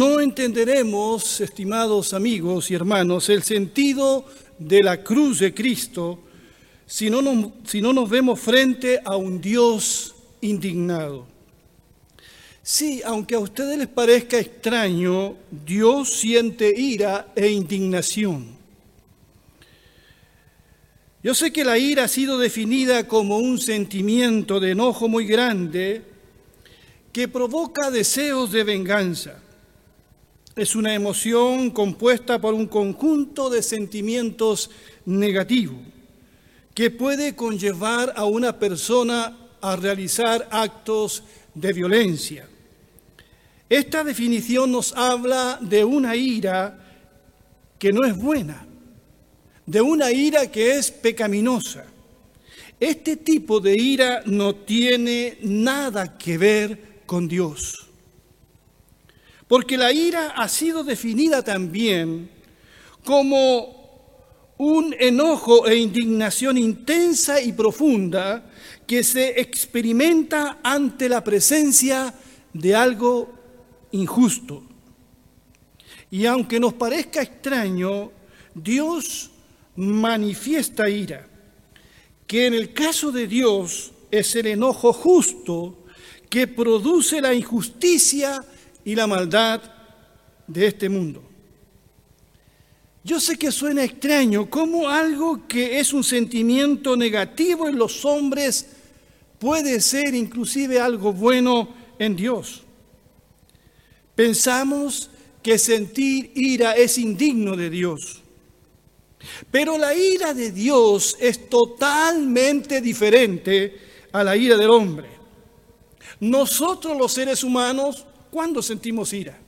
no entenderemos, estimados amigos y hermanos, el sentido de la cruz de Cristo si no nos, vemos frente a un Dios indignado. Sí, aunque a ustedes les parezca extraño, Dios siente ira e indignación. Yo sé que la ira ha sido definida como un sentimiento de enojo muy grande que provoca deseos de venganza. Es una emoción compuesta por un conjunto de sentimientos negativos que puede conllevar a una persona a realizar actos de violencia. Esta definición nos habla de una ira que no es buena, de una ira que es pecaminosa. Este tipo de ira no tiene nada que ver con Dios. Porque la ira ha sido definida también como un enojo e indignación intensa y profunda que se experimenta ante la presencia de algo injusto. Y aunque nos parezca extraño, Dios manifiesta ira, que en el caso de Dios es el enojo justo que produce la injusticia y la maldad de este mundo. Yo sé que suena extraño cómo algo que es un sentimiento negativo en los hombres puede ser inclusive algo bueno en Dios. Pensamos que sentir ira es indigno de Dios. Pero la ira de Dios es totalmente diferente a la ira del hombre. Nosotros los seres humanos, ¿cuándo sentimos ira?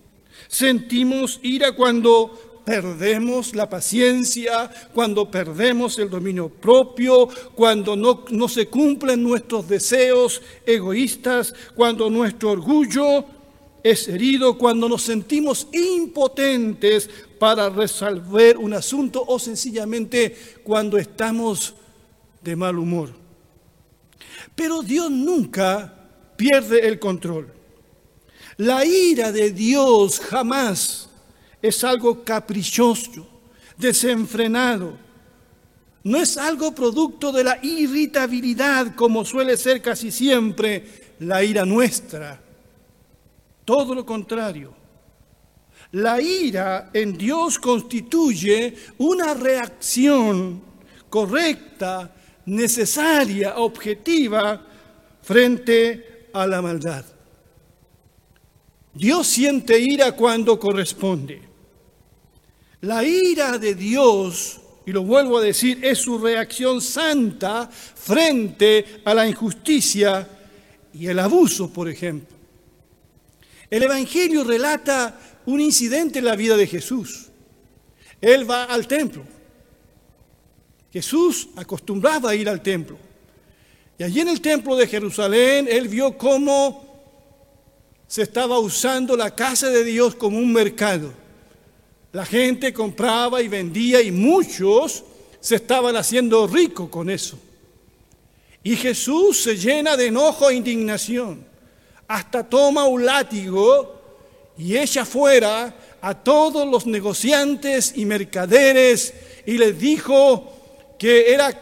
Sentimos ira cuando perdemos la paciencia, cuando perdemos el dominio propio, cuando no, no, se cumplen nuestros deseos egoístas, cuando nuestro orgullo es herido, cuando nos sentimos impotentes para resolver un asunto o sencillamente cuando estamos de mal humor. Pero Dios nunca pierde el control. La ira de Dios jamás es algo caprichoso, desenfrenado. No es algo producto de la irritabilidad como suele ser casi siempre la ira nuestra. Todo lo contrario. La ira en Dios constituye una reacción correcta, necesaria, objetiva frente a la maldad. Dios siente ira cuando corresponde. La ira de Dios, y lo vuelvo a decir, es su reacción santa frente a la injusticia y el abuso, por ejemplo. El Evangelio relata un incidente en la vida de Jesús. Él va al templo. Jesús acostumbraba a ir al templo. Y allí en el templo de Jerusalén, él vio cómo se estaba usando la casa de Dios como un mercado. La gente compraba y vendía y muchos se estaban haciendo ricos con eso. Y Jesús se llena de enojo e indignación hasta toma un látigo y echa fuera a todos los negociantes y mercaderes y les dijo que era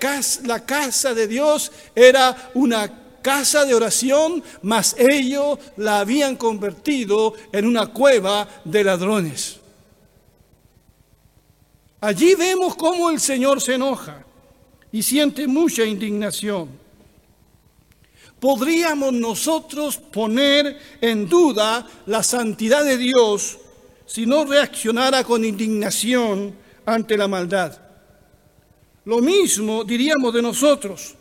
la casa de Dios era una casa de oración, mas ellos la habían convertido en una cueva de ladrones. Allí vemos cómo el Señor se enoja y siente mucha indignación. ¿Podríamos nosotros poner en duda la santidad de Dios si no reaccionara con indignación ante la maldad? Lo mismo diríamos de nosotros.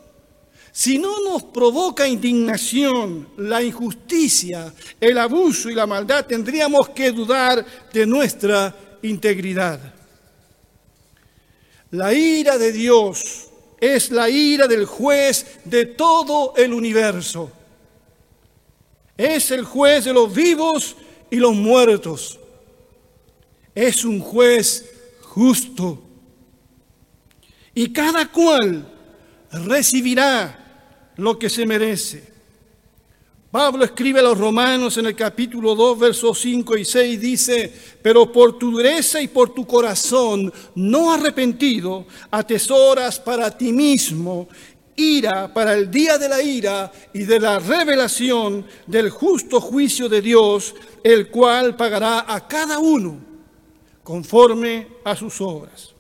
Si no nos provoca indignación la injusticia, el abuso y la maldad, tendríamos que dudar de nuestra integridad. La ira de Dios es la ira del juez de todo el universo. Es el juez de los vivos y los muertos. Es un juez justo. Y cada cual recibirá lo que se merece. Pablo escribe a los romanos en el capítulo 2, versos 5 y 6, dice, pero por tu dureza y por tu corazón no arrepentido, atesoras para ti mismo ira para el día de la ira y de la revelación del justo juicio de Dios, el cual pagará a cada uno conforme a sus obras.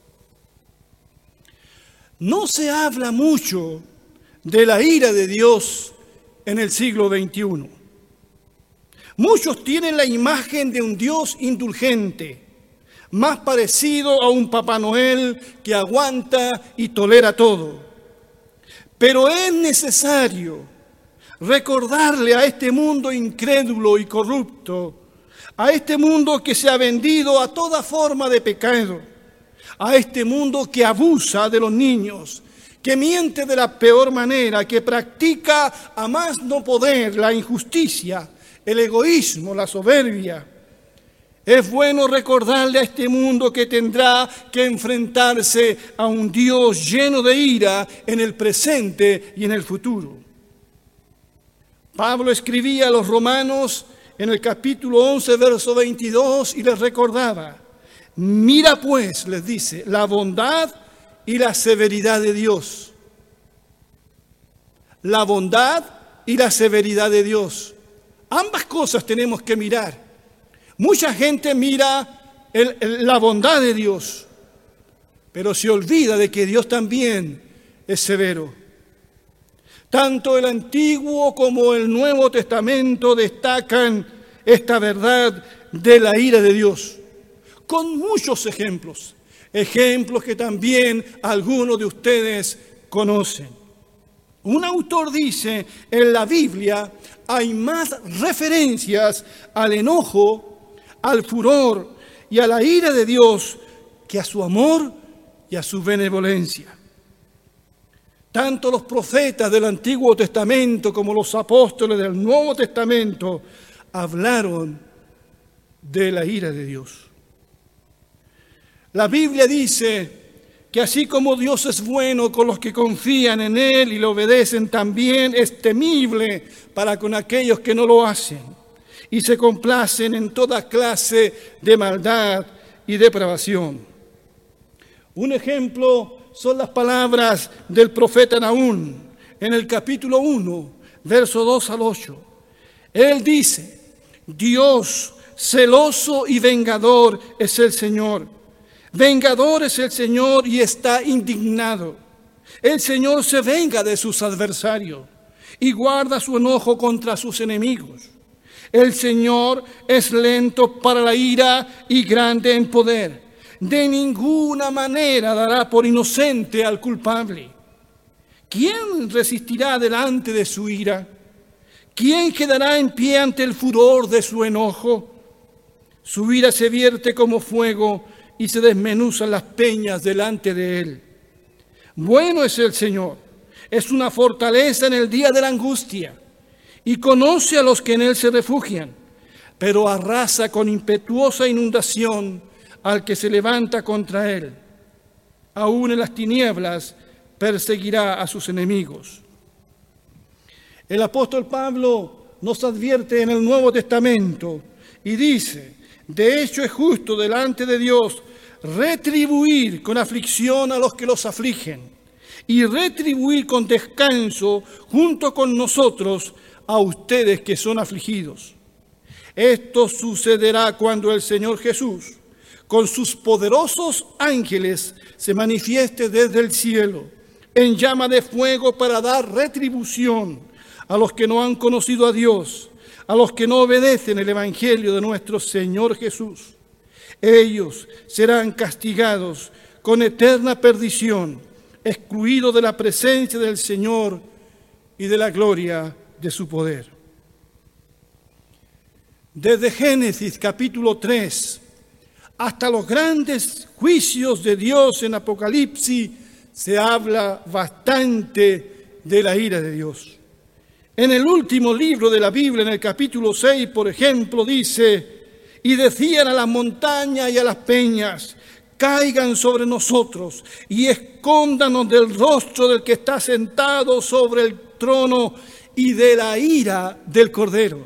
No se habla mucho de la ira de Dios en el siglo XXI. Muchos tienen la imagen de un Dios indulgente, más parecido a un Papá Noel que aguanta y tolera todo. Pero es necesario recordarle a este mundo incrédulo y corrupto, a este mundo que se ha vendido a toda forma de pecado, a este mundo que abusa de los niños, que miente de la peor manera, que practica a más no poder la injusticia, el egoísmo, la soberbia. Es bueno recordarle a este mundo que tendrá que enfrentarse a un Dios lleno de ira en el presente y en el futuro. Pablo escribía a los romanos en el capítulo 11, verso 22 y les recordaba, mira pues, les dice, la bondad y la severidad de Dios. La bondad y la severidad de Dios. Ambas cosas tenemos que mirar. Mucha gente mira la bondad de Dios, pero se olvida de que Dios también es severo. Tanto el Antiguo como el Nuevo Testamento destacan esta verdad de la ira de Dios, con muchos ejemplos ejemplos que también algunos de ustedes conocen. Un autor dice, en la Biblia hay más referencias al enojo, al furor y a la ira de Dios que a su amor y a su benevolencia. Tanto los profetas del Antiguo Testamento como los apóstoles del Nuevo Testamento hablaron de la ira de Dios. La Biblia dice que así como Dios es bueno con los que confían en Él y le obedecen, también es temible para con aquellos que no lo hacen y se complacen en toda clase de maldad y depravación. Un ejemplo son las palabras del profeta Naún en el capítulo 1, verso 2 al 8. Él dice, Dios celoso y vengador es el Señor Vengador es el Señor y está indignado. El Señor se venga de sus adversarios y guarda su enojo contra sus enemigos. El Señor es lento para la ira y grande en poder. De ninguna manera dará por inocente al culpable. ¿Quién resistirá delante de su ira? ¿Quién quedará en pie ante el furor de su enojo? Su ira se vierte como fuego y se desmenuzan las peñas delante de él. Bueno es el Señor, es una fortaleza en el día de la angustia y conoce a los que en él se refugian, pero arrasa con impetuosa inundación al que se levanta contra él. Aún en las tinieblas perseguirá a sus enemigos. El apóstol Pablo nos advierte en el Nuevo Testamento y dice, de hecho es justo delante de Dios retribuir con aflicción a los que los afligen y retribuir con descanso junto con nosotros a ustedes que son afligidos. Esto sucederá cuando el Señor Jesús, con sus poderosos ángeles, se manifieste desde el cielo en llama de fuego para dar retribución a los que no han conocido a Dios, a los que no obedecen el Evangelio de nuestro Señor Jesús ellos serán castigados con eterna perdición, excluidos de la presencia del Señor y de la gloria de su poder. Desde Génesis capítulo 3 hasta los grandes juicios de Dios en Apocalipsis se habla bastante de la ira de Dios. En el último libro de la Biblia, en el capítulo 6, por ejemplo, dice, y decían a las montañas y a las peñas, caigan sobre nosotros y escóndanos del rostro del que está sentado sobre el trono y de la ira del Cordero.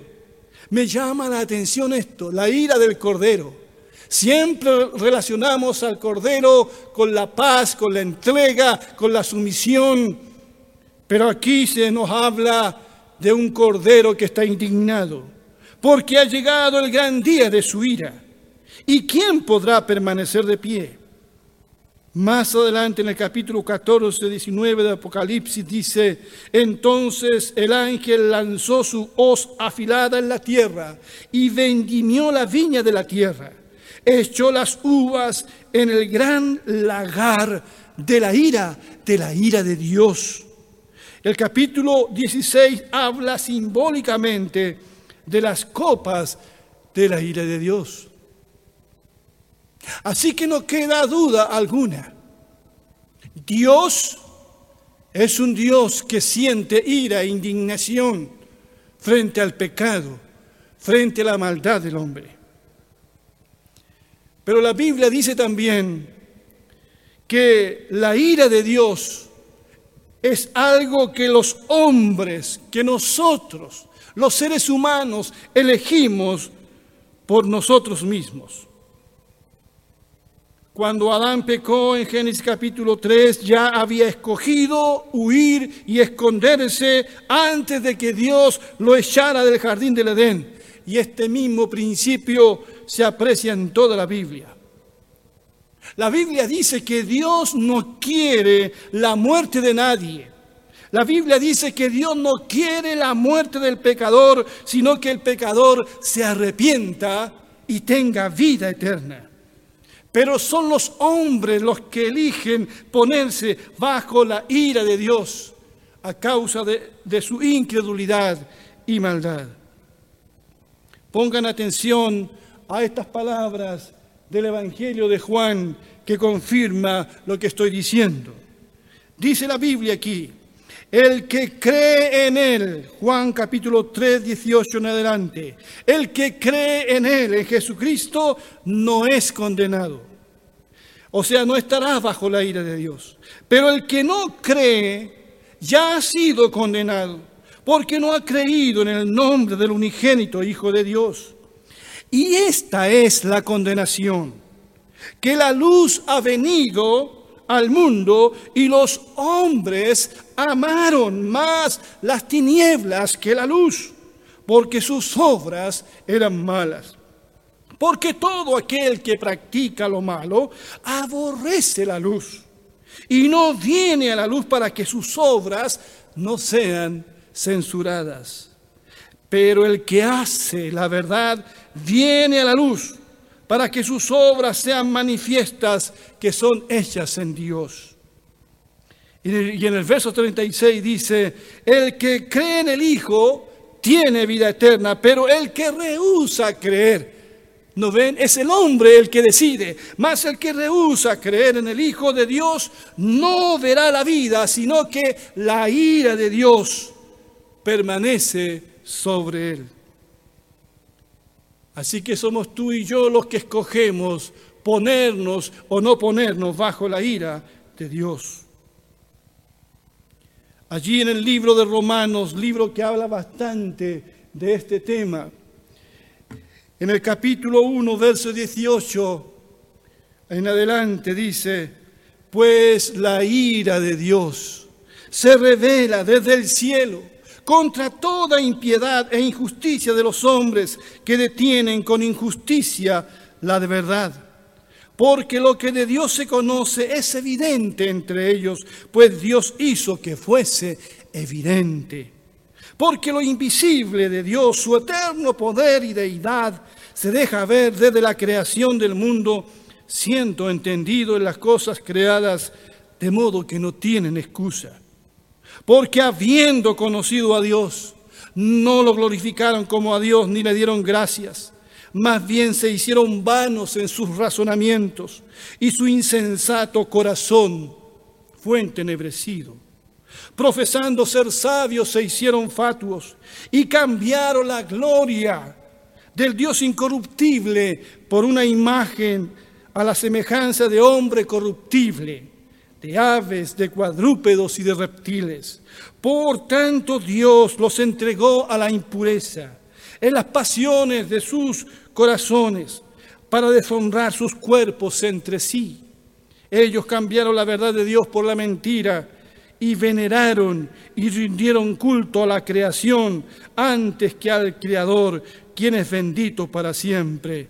Me llama la atención esto, la ira del Cordero. Siempre relacionamos al Cordero con la paz, con la entrega, con la sumisión, pero aquí se nos habla de un Cordero que está indignado, porque ha llegado el gran día de su ira. ¿Y quién podrá permanecer de pie? Más adelante en el capítulo 14, 19 de Apocalipsis dice, entonces el ángel lanzó su hoz afilada en la tierra y vendimió la viña de la tierra, echó las uvas en el gran lagar de la ira, de la ira de Dios. El capítulo 16 habla simbólicamente de las copas de la ira de Dios. Así que no queda duda alguna. Dios es un Dios que siente ira e indignación frente al pecado, frente a la maldad del hombre. Pero la Biblia dice también que la ira de Dios es algo que los hombres, que nosotros, los seres humanos, elegimos por nosotros mismos. Cuando Adán pecó en Génesis capítulo 3, ya había escogido huir y esconderse antes de que Dios lo echara del jardín del Edén. Y este mismo principio se aprecia en toda la Biblia. La Biblia dice que Dios no quiere la muerte de nadie. La Biblia dice que Dios no quiere la muerte del pecador, sino que el pecador se arrepienta y tenga vida eterna. Pero son los hombres los que eligen ponerse bajo la ira de Dios a causa de, su incredulidad y maldad. Pongan atención a estas palabras del Evangelio de Juan que confirma lo que estoy diciendo. Dice la Biblia aquí, el que cree en Él, Juan capítulo 3, 18 en adelante, el que cree en Él, en Jesucristo, no es condenado. O sea, no estará bajo la ira de Dios. Pero el que no cree ya ha sido condenado, porque no ha creído en el nombre del unigénito Hijo de Dios. Y esta es la condenación, que la luz ha venido al mundo y los hombres amaron más las tinieblas que la luz, porque sus obras eran malas. Porque todo aquel que practica lo malo aborrece la luz y no viene a la luz para que sus obras no sean censuradas. Pero el que hace la verdad viene a la luz para que sus obras sean manifiestas que son hechas en Dios. Y en el verso 36 dice, el que cree en el Hijo tiene vida eterna, pero el que rehúsa creer, ¿no ven? Es el hombre el que decide, mas el que rehúsa creer en el Hijo de Dios no verá la vida, sino que la ira de Dios permanece sobre él. Así que somos tú y yo los que escogemos ponernos o no ponernos bajo la ira de Dios. Allí en el libro de Romanos, libro que habla bastante de este tema, en el capítulo 1, verso 18 en adelante dice, pues la ira de Dios se revela desde el cielo contra toda impiedad e injusticia de los hombres que detienen con injusticia la de verdad. Porque lo que de Dios se conoce es evidente entre ellos, pues Dios hizo que fuese evidente. Porque lo invisible de Dios, su eterno poder y deidad, se deja ver desde la creación del mundo, siendo entendido en las cosas creadas, de modo que no tienen excusa porque habiendo conocido a Dios, no lo glorificaron como a Dios ni le dieron gracias. Más bien se hicieron vanos en sus razonamientos y su insensato corazón fue entenebrecido. Profesando ser sabios se hicieron fatuos y cambiaron la gloria del Dios incorruptible por una imagen a la semejanza de hombre corruptible de aves, de cuadrúpedos y de reptiles. Por tanto Dios los entregó a la impureza en las pasiones de sus corazones para deshonrar sus cuerpos entre sí. Ellos cambiaron la verdad de Dios por la mentira y veneraron y rindieron culto a la creación antes que al Creador, quien es bendito para siempre.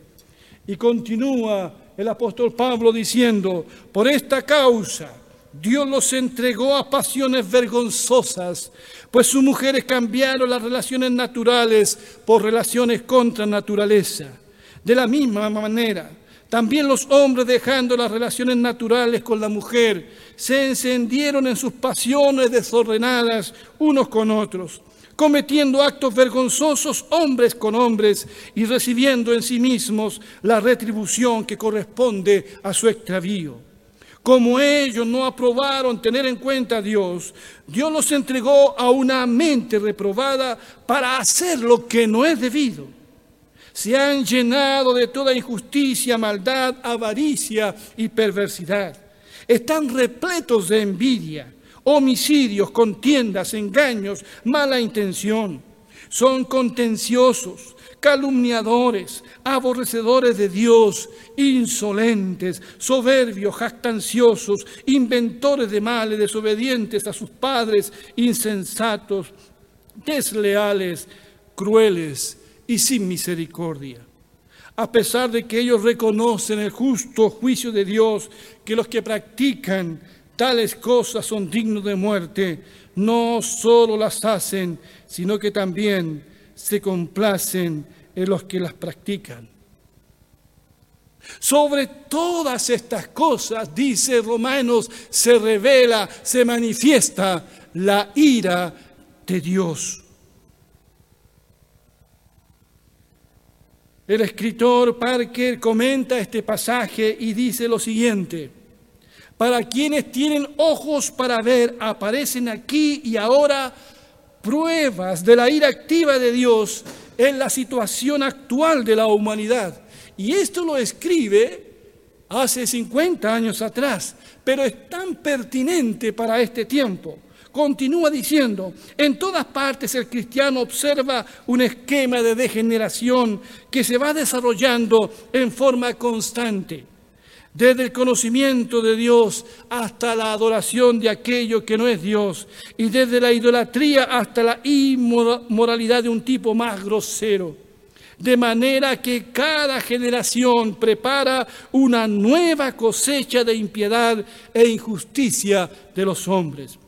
Y continúa el apóstol Pablo diciendo, por esta causa Dios los entregó a pasiones vergonzosas, pues sus mujeres cambiaron las relaciones naturales por relaciones contra naturaleza. De la misma manera, también los hombres, dejando las relaciones naturales con la mujer, se encendieron en sus pasiones desordenadas unos con otros, cometiendo actos vergonzosos hombres con hombres y recibiendo en sí mismos la retribución que corresponde a su extravío. Como ellos no aprobaron tener en cuenta a Dios, Dios los entregó a una mente reprobada para hacer lo que no es debido se han llenado de toda injusticia, maldad, avaricia y perversidad. Están repletos de envidia, homicidios, contiendas, engaños, mala intención. Son contenciosos, calumniadores, aborrecedores de Dios, insolentes, soberbios, jactanciosos, inventores de males, desobedientes a sus padres, insensatos, desleales, crueles y sin misericordia. A pesar de que ellos reconocen el justo juicio de Dios, que los que practican tales cosas son dignos de muerte, no solo las hacen, sino que también se complacen en los que las practican. Sobre todas estas cosas, dice Romanos, se revela, se manifiesta la ira de Dios. El escritor Parker comenta este pasaje y dice lo siguiente, para quienes tienen ojos para ver, aparecen aquí y ahora pruebas de la ira activa de Dios en la situación actual de la humanidad. Y esto lo escribe hace 50 años atrás, pero es tan pertinente para este tiempo. Continúa diciendo, en todas partes el cristiano observa un esquema de degeneración que se va desarrollando en forma constante, desde el conocimiento de Dios hasta la adoración de aquello que no es Dios, y desde la idolatría hasta la inmoralidad de un tipo más grosero. De manera que cada generación prepara una nueva cosecha de impiedad e injusticia de los hombres.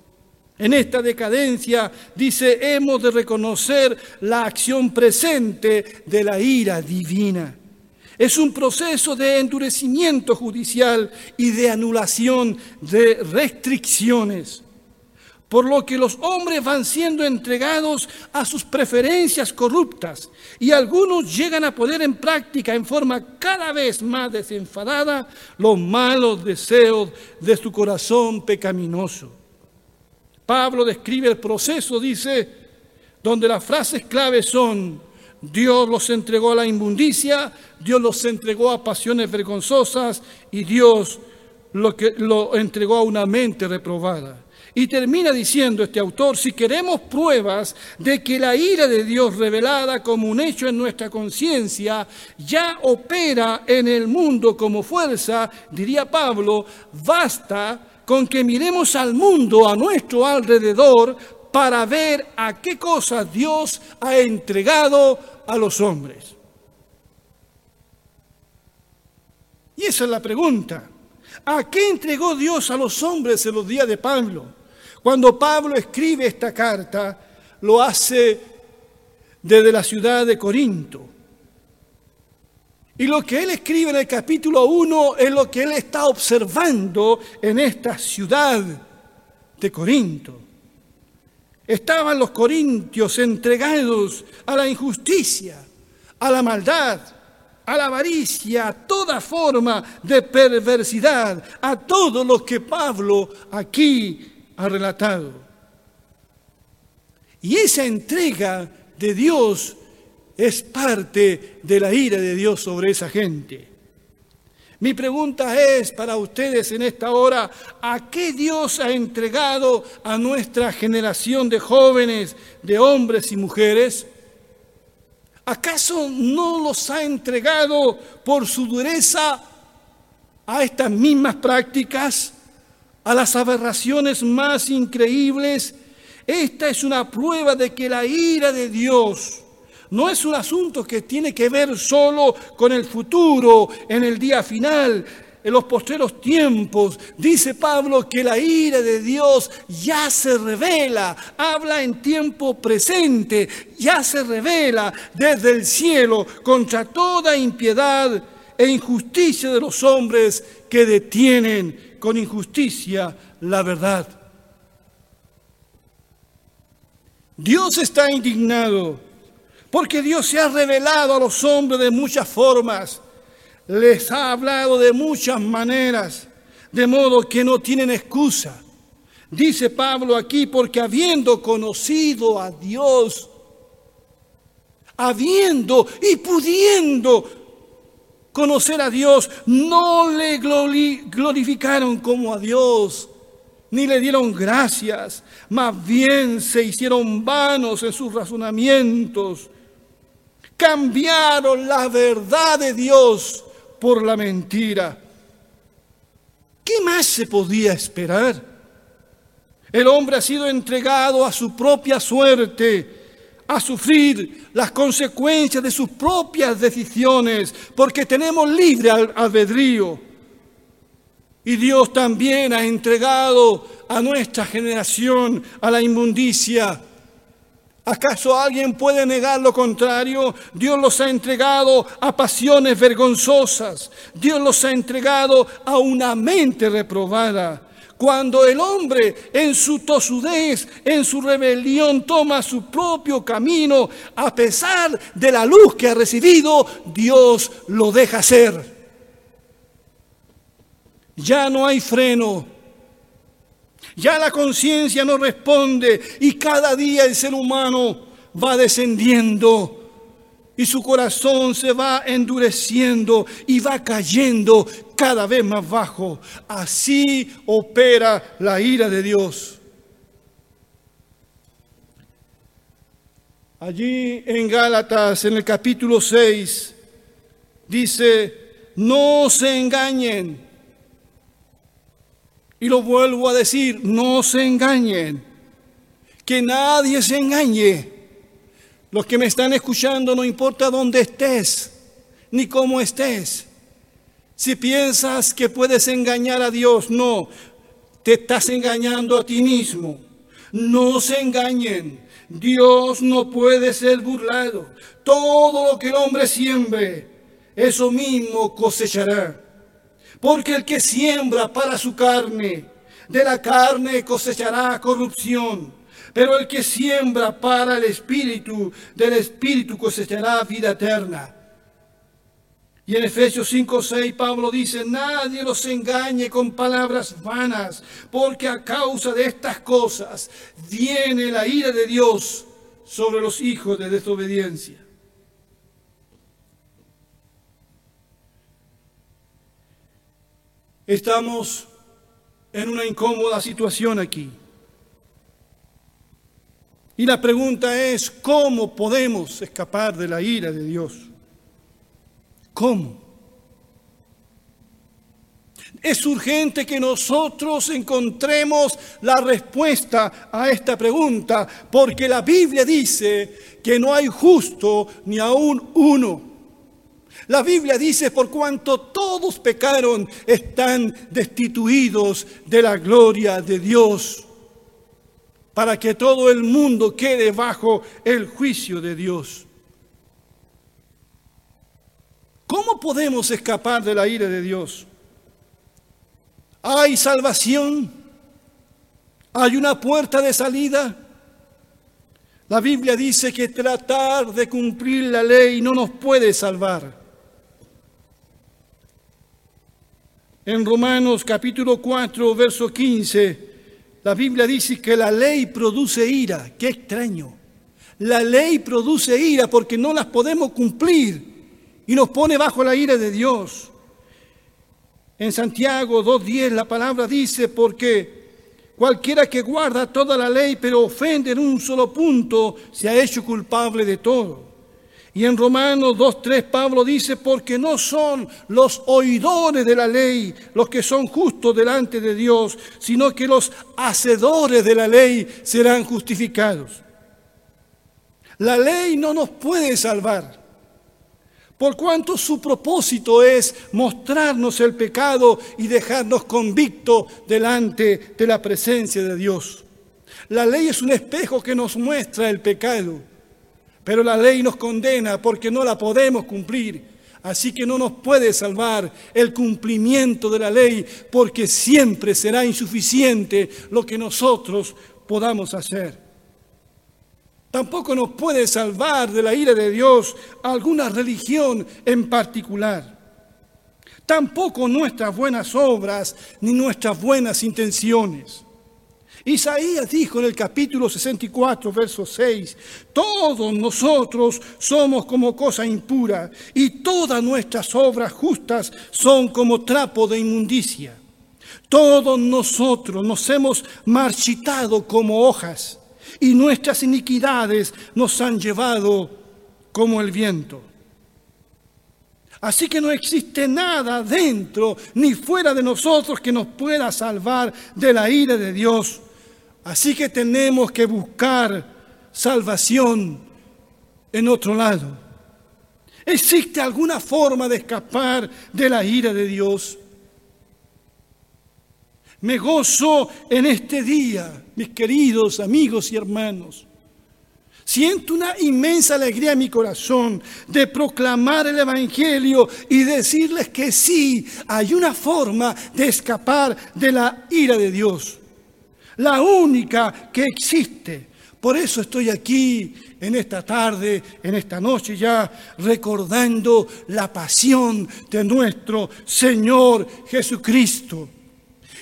En esta decadencia, dice, hemos de reconocer la acción presente de la ira divina. Es un proceso de endurecimiento judicial y de anulación de restricciones, por lo que los hombres van siendo entregados a sus preferencias corruptas y algunos llegan a poner en práctica en forma cada vez más desenfadada los malos deseos de su corazón pecaminoso. Pablo describe el proceso, dice, donde las frases claves son, Dios los entregó a la inmundicia, Dios los entregó a pasiones vergonzosas y Dios lo, que, lo entregó a una mente reprobada. Y termina diciendo este autor, si queremos pruebas de que la ira de Dios revelada como un hecho en nuestra conciencia ya opera en el mundo como fuerza, diría Pablo, basta con que miremos al mundo a nuestro alrededor para ver a qué cosas Dios ha entregado a los hombres. Y esa es la pregunta. ¿A qué entregó Dios a los hombres en los días de Pablo? Cuando Pablo escribe esta carta, lo hace desde la ciudad de Corinto. Y lo que él escribe en el capítulo 1 es lo que él está observando en esta ciudad de Corinto. Estaban los corintios entregados a la injusticia, a la maldad, a la avaricia, a toda forma de perversidad, a todo lo que Pablo aquí ha relatado. Y esa entrega de Dios es parte de la ira de Dios sobre esa gente. Mi pregunta es para ustedes en esta hora, ¿a qué Dios ha entregado a nuestra generación de jóvenes, de hombres y mujeres? ¿Acaso no los ha entregado por su dureza a estas mismas prácticas, a las aberraciones más increíbles? Esta es una prueba de que la ira de Dios no es un asunto que tiene que ver solo con el futuro, en el día final, en los postreros tiempos. Dice Pablo que la ira de Dios ya se revela, habla en tiempo presente, ya se revela desde el cielo contra toda impiedad e injusticia de los hombres que detienen con injusticia la verdad. Dios está indignado porque Dios se ha revelado a los hombres de muchas formas les ha hablado de muchas maneras, de modo que no tienen excusa. Dice Pablo aquí, porque habiendo conocido a Dios, habiendo y pudiendo conocer a Dios, no le glorificaron como a Dios, ni le dieron gracias, más bien se hicieron vanos en sus razonamientos, cambiaron la verdad de Dios por la mentira. ¿Qué más se podía esperar? El hombre ha sido entregado a su propia suerte, a sufrir las consecuencias de sus propias decisiones, porque tenemos libre albedrío. Y Dios también ha entregado a nuestra generación a la inmundicia ¿Acaso alguien puede negar lo contrario? Dios los ha entregado a pasiones vergonzosas. Dios los ha entregado a una mente reprobada. Cuando el hombre en su tosudez, en su rebelión, toma su propio camino, a pesar de la luz que ha recibido, Dios lo deja ser. Ya no hay freno, ya la conciencia no responde y cada día el ser humano va descendiendo y su corazón se va endureciendo y va cayendo cada vez más bajo. Así opera la ira de Dios. Allí en Gálatas, en el capítulo 6, dice, no se engañen. Y lo vuelvo a decir, no se engañen, que nadie se engañe. Los que me están escuchando, no importa dónde estés, ni cómo estés. Si piensas que puedes engañar a Dios, no, te estás engañando a ti mismo. No se engañen. Dios no puede ser burlado. Todo lo que el hombre siembre, eso mismo cosechará. Porque el que siembra para su carne, de la carne cosechará corrupción. Pero el que siembra para el Espíritu, del Espíritu cosechará vida eterna. Y en Efesios 5, 6 Pablo dice, nadie los engañe con palabras vanas, porque a causa de estas cosas viene la ira de Dios sobre los hijos de desobediencia. Estamos en una incómoda situación aquí. Y la pregunta es, ¿cómo podemos escapar de la ira de Dios? ¿Cómo? Es urgente que nosotros encontremos la respuesta a esta pregunta, porque la Biblia dice que no hay justo ni aún uno. La Biblia dice, por cuanto todos pecaron, están destituidos de la gloria de Dios, para que todo el mundo quede bajo el juicio de Dios. ¿Cómo podemos escapar de la ira de Dios? ¿Hay salvación? ¿Hay una puerta de salida? La Biblia dice que tratar de cumplir la ley no nos puede salvar. En Romanos capítulo 4, verso 15, la Biblia dice que la ley produce ira. Qué extraño. La ley produce ira porque no las podemos cumplir y nos pone bajo la ira de Dios. En Santiago 2.10 la palabra dice, porque cualquiera que guarda toda la ley pero ofende en un solo punto, se ha hecho culpable de todo. Y en Romanos 2.3 Pablo dice, porque no son los oidores de la ley los que son justos delante de Dios, sino que los hacedores de la ley serán justificados. La ley no nos puede salvar, por cuanto su propósito es mostrarnos el pecado y dejarnos convictos delante de la presencia de Dios. La ley es un espejo que nos muestra el pecado, pero la ley nos condena porque no la podemos cumplir. Así que no nos puede salvar el cumplimiento de la ley porque siempre será insuficiente lo que nosotros podamos hacer. Tampoco nos puede salvar de la ira de Dios alguna religión en particular. Tampoco nuestras buenas obras ni nuestras buenas intenciones. Isaías dijo en el capítulo 64, verso 6, todos nosotros somos como cosa impura y todas nuestras obras justas son como trapo de inmundicia. Todos nosotros nos hemos marchitado como hojas y nuestras iniquidades nos han llevado como el viento. Así que no existe nada dentro ni fuera de nosotros que nos pueda salvar de la ira de Dios. Así que tenemos que buscar salvación en otro lado. ¿Existe alguna forma de escapar de la ira de Dios? Me gozo en este día, mis queridos amigos y hermanos. Siento una inmensa alegría en mi corazón de proclamar el Evangelio y decirles que sí, hay una forma de escapar de la ira de Dios. La única que existe. Por eso estoy aquí en esta tarde, en esta noche ya, recordando la pasión de nuestro Señor Jesucristo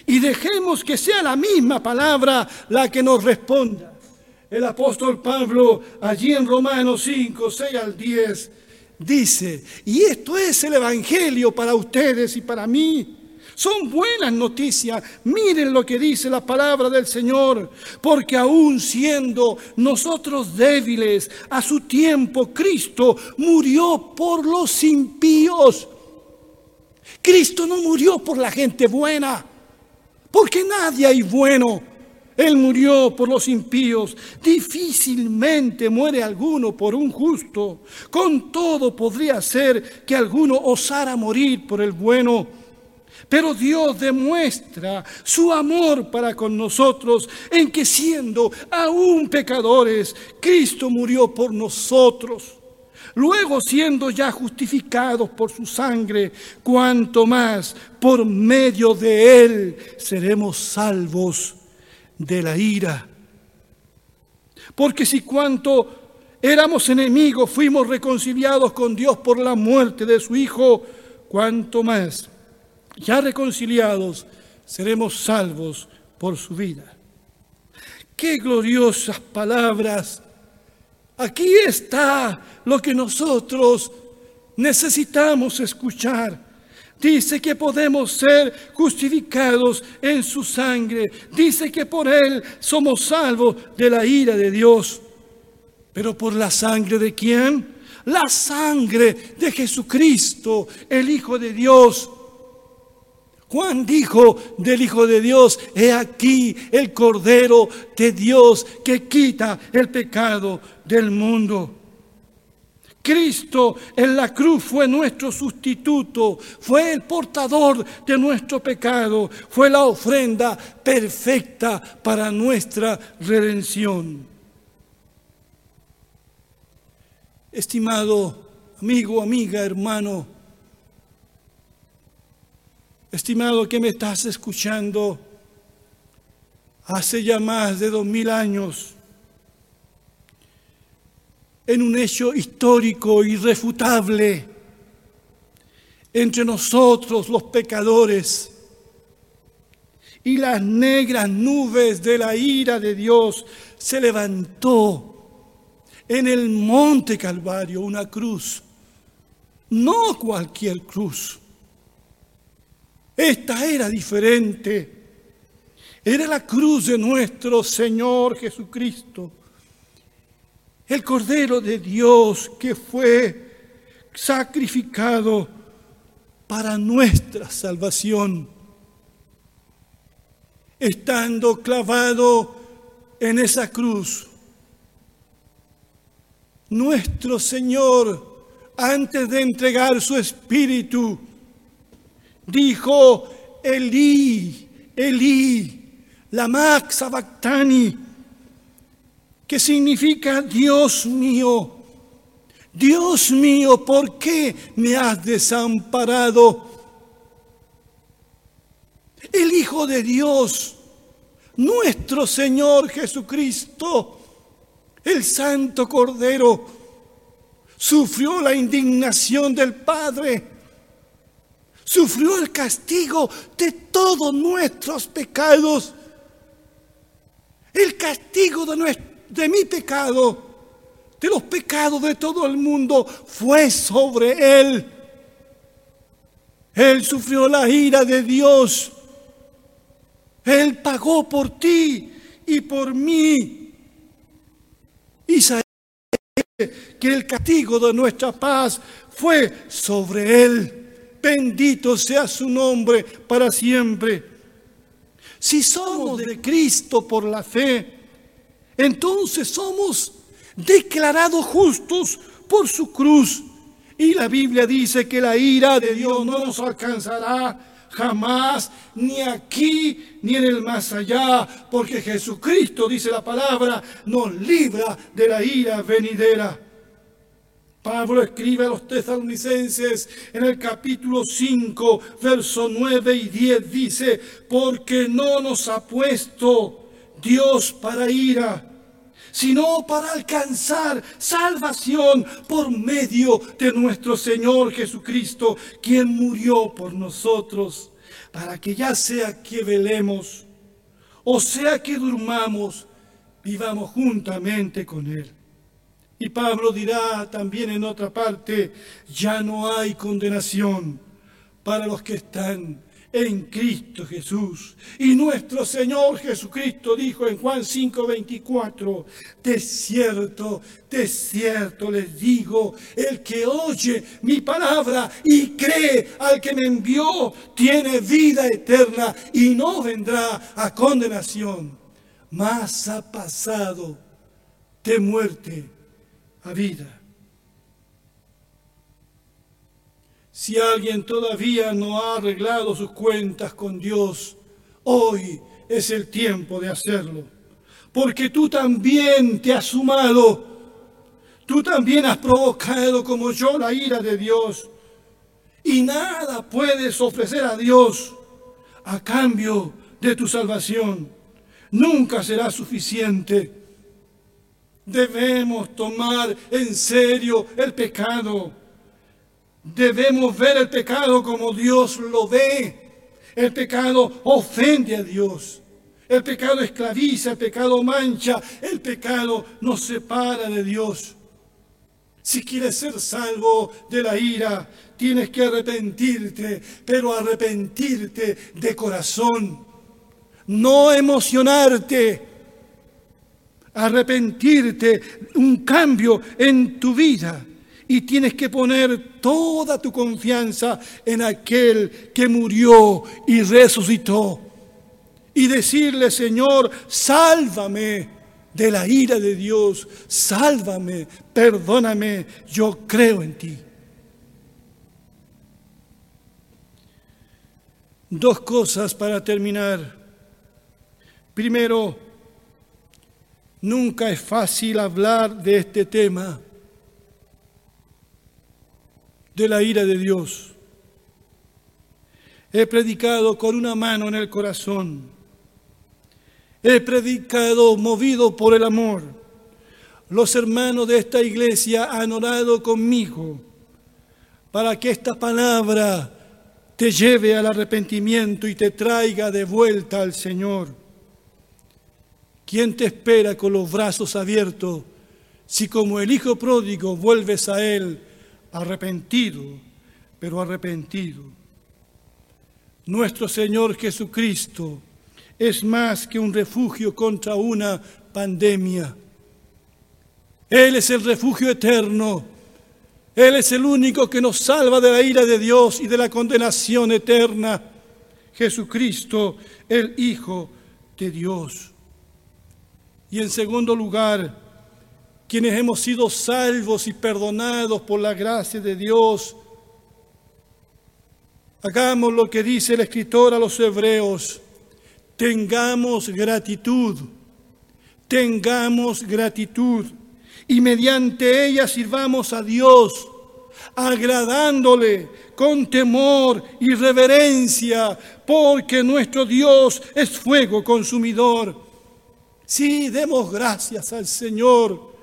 y dejemos que sea la misma palabra la que nos responda. El apóstol Pablo, allí en Romanos 5, 6 al 10, dice, y esto es el Evangelio para ustedes y para mí. Son buenas noticias. Miren lo que dice la palabra del Señor. Porque aún siendo nosotros débiles, a su tiempo Cristo murió por los impíos. Cristo no murió por la gente buena porque nadie hay bueno. Él murió por los impíos. Difícilmente muere alguno por un justo. Con todo podría ser que alguno osara morir por el bueno. Pero Dios demuestra su amor para con nosotros en que siendo aún pecadores, Cristo murió por nosotros. Luego, siendo ya justificados por su sangre, cuanto más por medio de él seremos salvos de la ira. Porque si cuanto éramos enemigos fuimos reconciliados con Dios por la muerte de su Hijo, cuanto más, ya reconciliados, seremos salvos por su vida. Qué gloriosas palabras Aquí está lo que nosotros necesitamos escuchar. Dice que podemos ser justificados en su sangre. Dice que por Él somos salvos de la ira de Dios. Pero por la sangre de quién? La sangre de Jesucristo, el Hijo de Dios Juan dijo del Hijo de Dios, he aquí el Cordero de Dios que quita el pecado del mundo. Cristo en la cruz fue nuestro sustituto, fue el portador de nuestro pecado, fue la ofrenda perfecta para nuestra redención. Estimado amigo, amiga, hermano, Estimado que me estás escuchando, hace ya más de dos mil años, en un hecho histórico irrefutable entre nosotros los pecadores y las negras nubes de la ira de Dios, se levantó en el monte Calvario una cruz, no cualquier cruz Esta era diferente. Era la cruz de nuestro Señor Jesucristo. El Cordero de Dios que fue sacrificado para nuestra salvación. Estando clavado en esa cruz, nuestro Señor, antes de entregar su espíritu, dijo, Elí, Elí, Max sabactani, que significa Dios mío, Dios mío, ¿por qué me has desamparado? El Hijo de Dios, nuestro Señor Jesucristo, el Santo Cordero, sufrió la indignación del Padre, sufrió el castigo de todos nuestros pecados, el castigo de, de mi pecado de los pecados de todo el mundo fue sobre él. Él sufrió la ira de Dios. Él pagó por ti y por mí. Sabe que el castigo de nuestra paz fue sobre él. Bendito sea su nombre para siempre. Si somos de Cristo por la fe, entonces somos declarados justos por su cruz. Y la Biblia dice que la ira de Dios no nos alcanzará jamás, ni aquí ni en el más allá, porque Jesucristo, dice la palabra, nos libra de la ira venidera. Pablo escribe a los tesalonicenses en el capítulo 5, verso 9 y 10, dice, porque no nos ha puesto Dios para ira sino para alcanzar salvación por medio de nuestro Señor Jesucristo, quien murió por nosotros, para que ya sea que velemos o sea que durmamos, vivamos juntamente con Él. Y Pablo dirá también en otra parte, ya no hay condenación para los que están en Cristo Jesús. Y nuestro Señor Jesucristo dijo en Juan 5:24, de cierto, de cierto les digo, el que oye mi palabra y cree al que me envió, tiene vida eterna y no vendrá a condenación, mas ha pasado de muerte a vida. Si alguien todavía no ha arreglado sus cuentas con Dios, hoy es el tiempo de hacerlo. Porque tú también te has sumado, tú también has provocado como yo la ira de Dios. Y nada puedes ofrecer a Dios a cambio de tu salvación. Nunca será suficiente. Debemos tomar en serio el pecado Debemos ver el pecado como Dios lo ve. El pecado ofende a Dios. El pecado esclaviza, el pecado mancha, el pecado nos separa de Dios. Si quieres ser salvo de la ira, tienes que arrepentirte, pero arrepentirte de corazón, no emocionarte, arrepentirte, un cambio en tu vida y tienes que poner toda tu confianza en aquel que murió y resucitó. Y decirle, Señor, sálvame de la ira de Dios, sálvame, perdóname, yo creo en ti. Dos cosas para terminar. Primero, nunca es fácil hablar de este tema de la ira de Dios. He predicado con una mano en el corazón. He predicado movido por el amor. Los hermanos de esta iglesia han orado conmigo para que esta palabra te lleve al arrepentimiento y te traiga de vuelta al Señor. ¿Quién te espera con los brazos abiertos si como el Hijo pródigo vuelves a Él? arrepentido, pero arrepentido. Nuestro Señor Jesucristo es más que un refugio contra una pandemia. Él es el refugio eterno. Él es el único que nos salva de la ira de Dios y de la condenación eterna. Jesucristo, el Hijo de Dios. Y en segundo lugar, quienes hemos sido salvos y perdonados por la gracia de Dios, hagamos lo que dice el escritor a los hebreos, tengamos gratitud, tengamos gratitud. Y mediante ella sirvamos a Dios, agradándole con temor y reverencia, porque nuestro Dios es fuego consumidor. Sí, demos gracias al Señor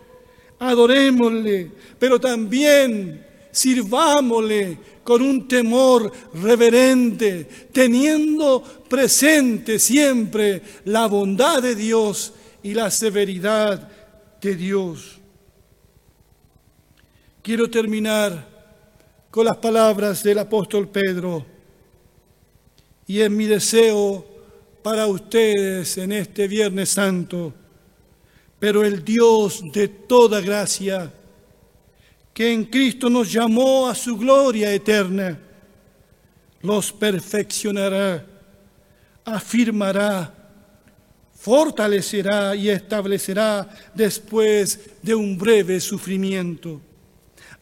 adorémosle, pero también sirvámosle con un temor reverente, teniendo presente siempre la bondad de Dios y la severidad de Dios. Quiero terminar con las palabras del apóstol Pedro y es mi deseo para ustedes en este Viernes Santo pero el Dios de toda gracia, que en Cristo nos llamó a su gloria eterna, los perfeccionará, afirmará, fortalecerá y establecerá después de un breve sufrimiento.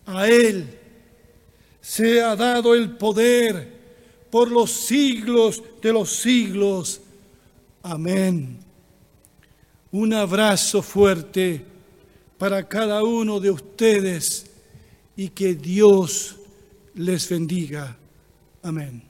A Él se ha dado el poder por los siglos de los siglos. Amén. Un abrazo fuerte para cada uno de ustedes y que Dios les bendiga. Amén.